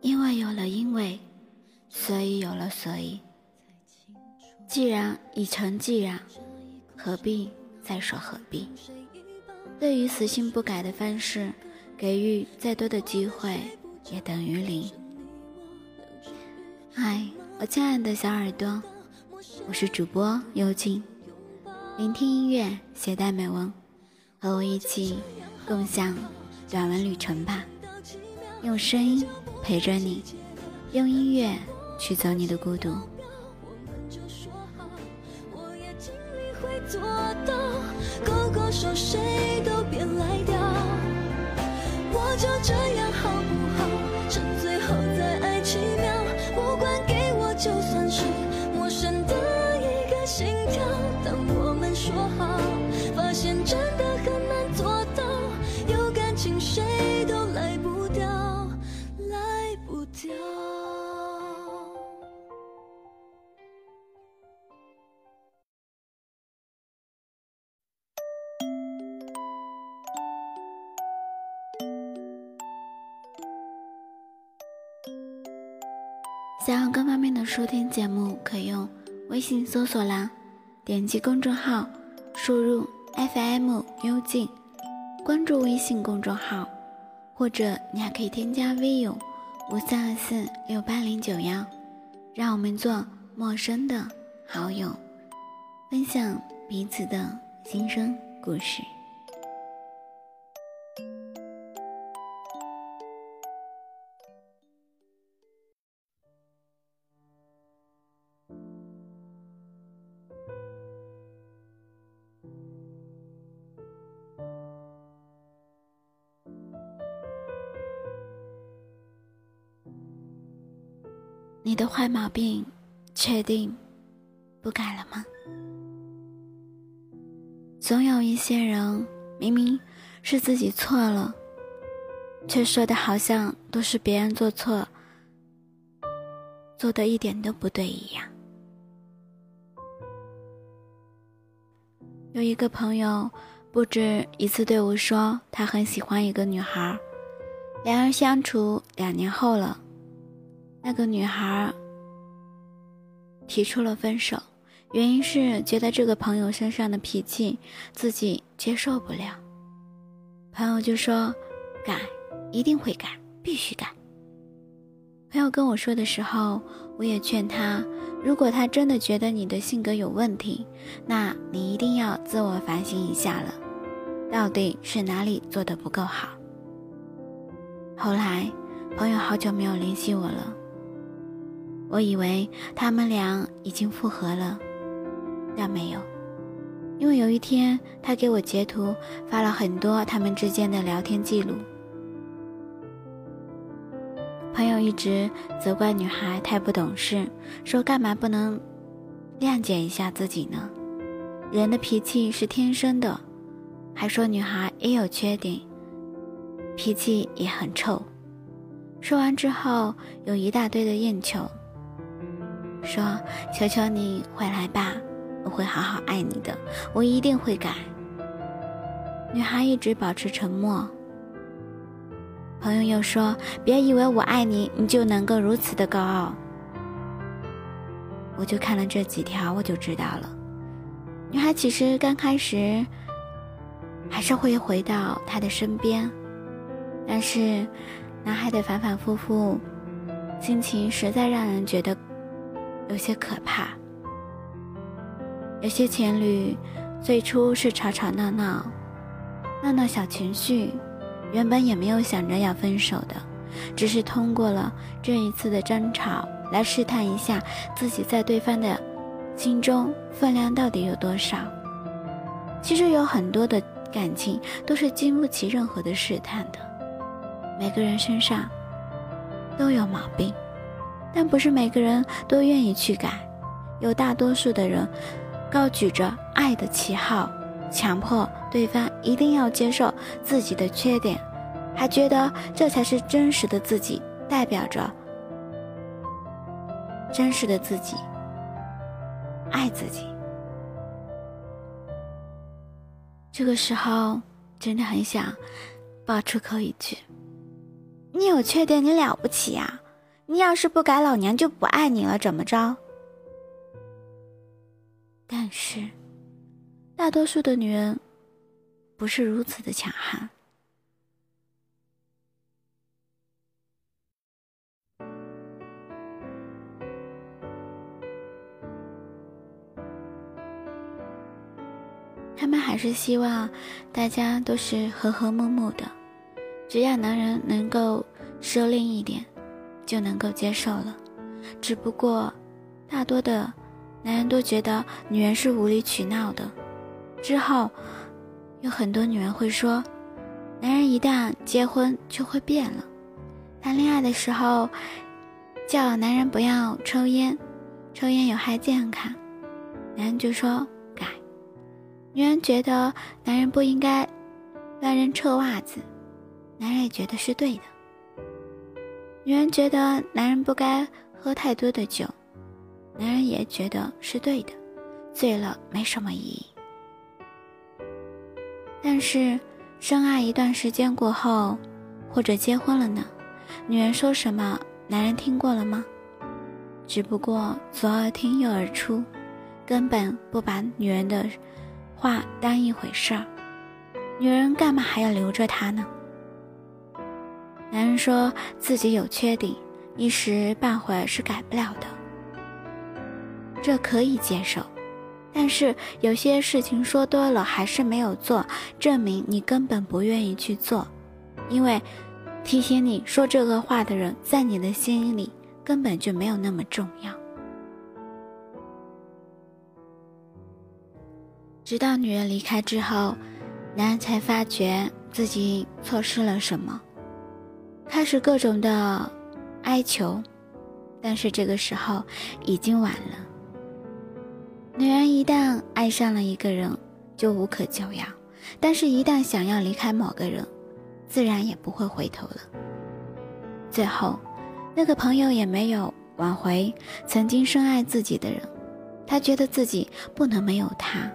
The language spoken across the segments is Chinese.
因为有了因为，所以有了所以。既然已成既然，何必再说何必？对于死性不改的方式，给予再多的机会也等于零。嗨，我亲爱的小耳朵，我是主播幽静，聆听音乐，携带美文，和我一起共享短文旅程吧。用声音陪着你，用音乐驱走你的孤独。我就这样好不好？趁最后再爱几秒，不管给我就算是陌生的一个心跳。当我们说好，发现真的很难做到，有感情谁想要更方便的收听节目，可用微信搜索栏点击公众号，输入 FM 幽静，关注微信公众号，或者你还可以添加 V 友五三二四六八零九幺，让我们做陌生的好友，分享彼此的心声故事。你的坏毛病，确定不改了吗？总有一些人，明明是自己错了，却说的好像都是别人做错，做的一点都不对一样。有一个朋友不止一次对我说，他很喜欢一个女孩，两人相处两年后了。那个女孩提出了分手，原因是觉得这个朋友身上的脾气自己接受不了。朋友就说：“改，一定会改，必须改。”朋友跟我说的时候，我也劝他：如果他真的觉得你的性格有问题，那你一定要自我反省一下了，到底是哪里做的不够好。后来，朋友好久没有联系我了。我以为他们俩已经复合了，但没有，因为有一天他给我截图发了很多他们之间的聊天记录。朋友一直责怪女孩太不懂事，说干嘛不能谅解一下自己呢？人的脾气是天生的，还说女孩也有缺点，脾气也很臭。说完之后，有一大堆的厌求。说：“求求你回来吧，我会好好爱你的，我一定会改。”女孩一直保持沉默。朋友又说：“别以为我爱你，你就能够如此的高傲。”我就看了这几条，我就知道了，女孩其实刚开始还是会回到他的身边，但是男孩的反反复复，心情实在让人觉得。有些可怕。有些情侣最初是吵吵闹闹，闹闹小情绪，原本也没有想着要分手的，只是通过了这一次的争吵来试探一下自己在对方的心中分量到底有多少。其实有很多的感情都是经不起任何的试探的，每个人身上都有毛病。但不是每个人都愿意去改，有大多数的人高举着爱的旗号，强迫对方一定要接受自己的缺点，还觉得这才是真实的自己，代表着真实的自己。爱自己。这个时候，真的很想爆出口一句：“你有缺点，你了不起呀！你要是不改，老娘就不爱你了，怎么着？”但是，大多数的女人不是如此的强悍。他们还是希望大家都是和和睦睦的，只要男人能够收敛一点，就能够接受了。只不过，大多的男人都觉得女人是无理取闹的。之后，有很多女人会说，男人一旦结婚就会变了。谈恋爱的时候，叫男人不要抽烟，抽烟有害健康，男人就说改。女人觉得男人不应该乱扔臭袜子，男人也觉得是对的。女人觉得男人不该喝太多的酒，男人也觉得是对的，醉了没什么意义。但是，深爱一段时间过后，或者结婚了呢？女人说什么，男人听过了吗？只不过左耳听右耳出，根本不把女人的。话当一回事儿，女人干嘛还要留着他呢？男人说自己有缺点，一时半会是改不了的，这可以接受。但是有些事情说多了还是没有做，证明你根本不愿意去做，因为提醒你说这个话的人在你的心里根本就没有那么重要。直到女人离开之后，男人才发觉自己错失了什么，开始各种的哀求，但是这个时候已经晚了。女人一旦爱上了一个人，就无可救药；但是，一旦想要离开某个人，自然也不会回头了。最后，那个朋友也没有挽回曾经深爱自己的人，他觉得自己不能没有他。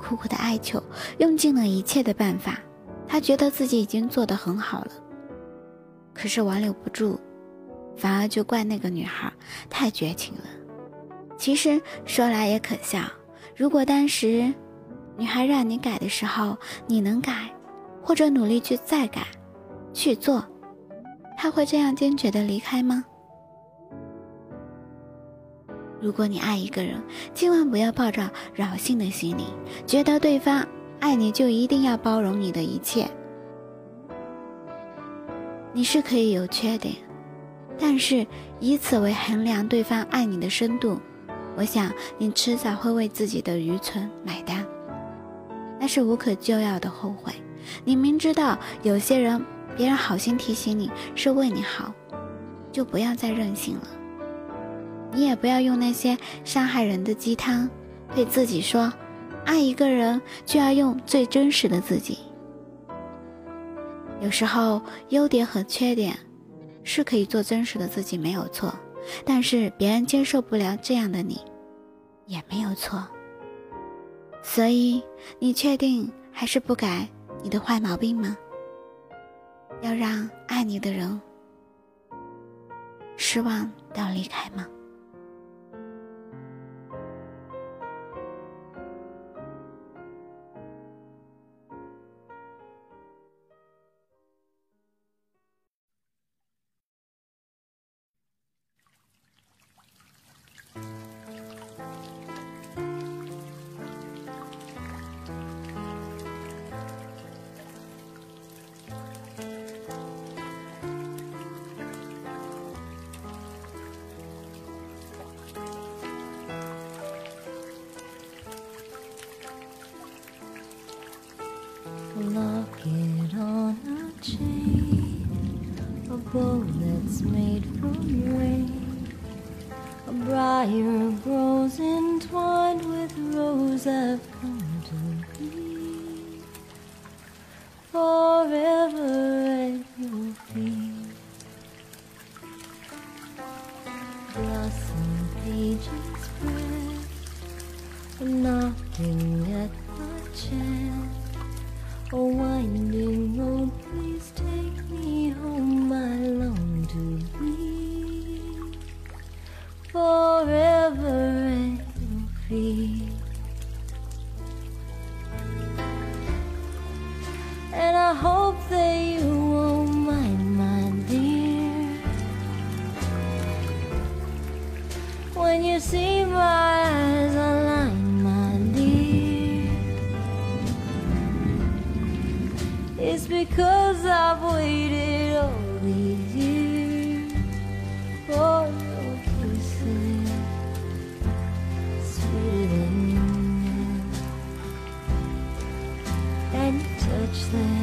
苦苦的哀求，用尽了一切的办法，他觉得自己已经做得很好了。可是挽留不住，反而就怪那个女孩太绝情了。其实说来也可笑，如果当时女孩让你改的时候，你能改，或者努力去再改，去做，他会这样坚决的离开吗？如果你爱一个人，千万不要抱着侥幸的心理，觉得对方爱你就一定要包容你的一切。你是可以有缺点，但是以此为衡量对方爱你的深度，我想你迟早会为自己的愚蠢买单，那是无可救药的后悔。你明知道有些人，别人好心提醒你是为你好，就不要再任性了。你也不要用那些伤害人的鸡汤，对自己说，爱一个人就要用最真实的自己。有时候优点和缺点是可以做真实的自己，没有错。但是别人接受不了这样的你，也没有错。所以你确定还是不改你的坏毛病吗？要让爱你的人失望到离开吗 made from rain. A briar grows entwined with rose I've Christmas.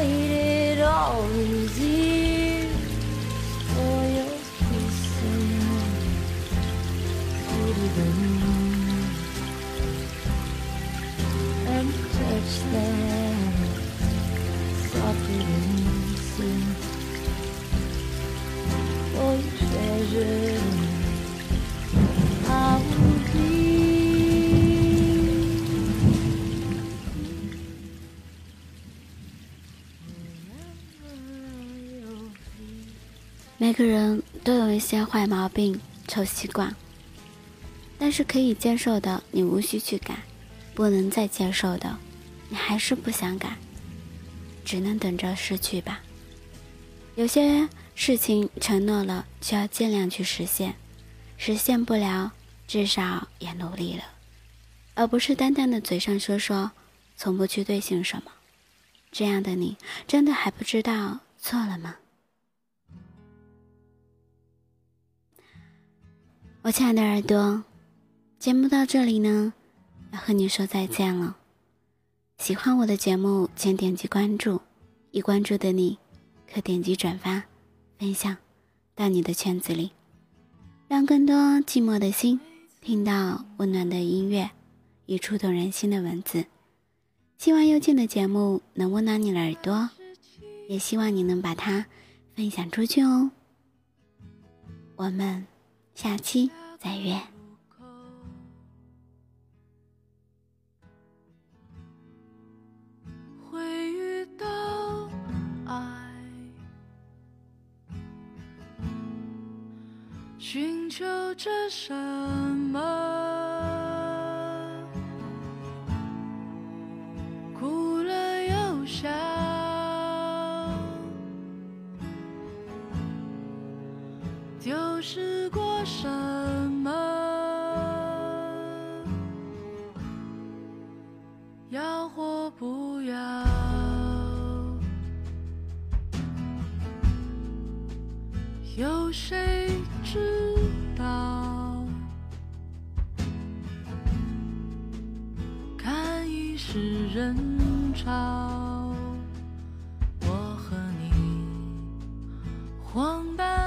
Waited all these 每个人都有一些坏毛病、臭习惯，但是可以接受的，你无需去改；不能再接受的，你还是不想改，只能等着失去吧。有些事情承诺了，就要尽量去实现；实现不了，至少也努力了，而不是单单的嘴上说说，从不去兑现什么。这样的你，真的还不知道错了吗？我亲爱的耳朵，节目到这里呢，要和你说再见了。喜欢我的节目，请点击关注，已关注的你，可点击转发、分享到你的圈子里，让更多寂寞的心听到温暖的音乐与触动人心的文字。希望幽静的节目能温暖你的耳朵，也希望你能把它分享出去哦。我们。下期再约。会遇到爱，寻求着什么？什么？要或不要？有谁知道？看一世人潮，我和你荒诞